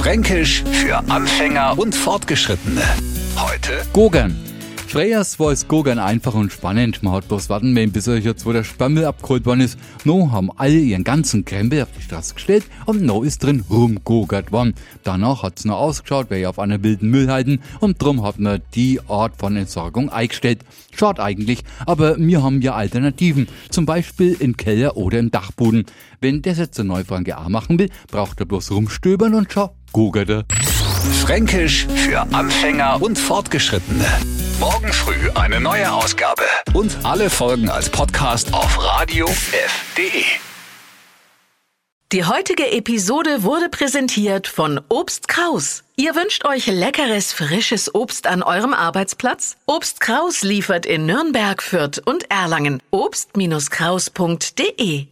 Fränkisch für Anfänger und Fortgeschrittene. Heute Gogern. Freyers war es Gogern einfach und spannend. Man hat bloß warten müssen, bis euch jetzt, wo der Spammel abgeholt worden ist. No haben alle ihren ganzen Krempel auf die Straße gestellt und no ist drin rumgogert worden. Danach hat's noch ausgeschaut, wer auf einer wilden Müll halten und drum hat man die Art von Entsorgung eingestellt. Schaut eigentlich, aber wir haben ja Alternativen. Zum Beispiel im Keller oder im Dachboden. Wenn das jetzt der Neufranke auch machen will, braucht er bloß rumstöbern und schau, er. Fränkisch für Anfänger und Fortgeschrittene. Morgen früh eine neue Ausgabe. Und alle Folgen als Podcast auf radiof.de. Die heutige Episode wurde präsentiert von Obst Kraus. Ihr wünscht euch leckeres, frisches Obst an eurem Arbeitsplatz? Obst Kraus liefert in Nürnberg, Fürth und Erlangen. Obst-Kraus.de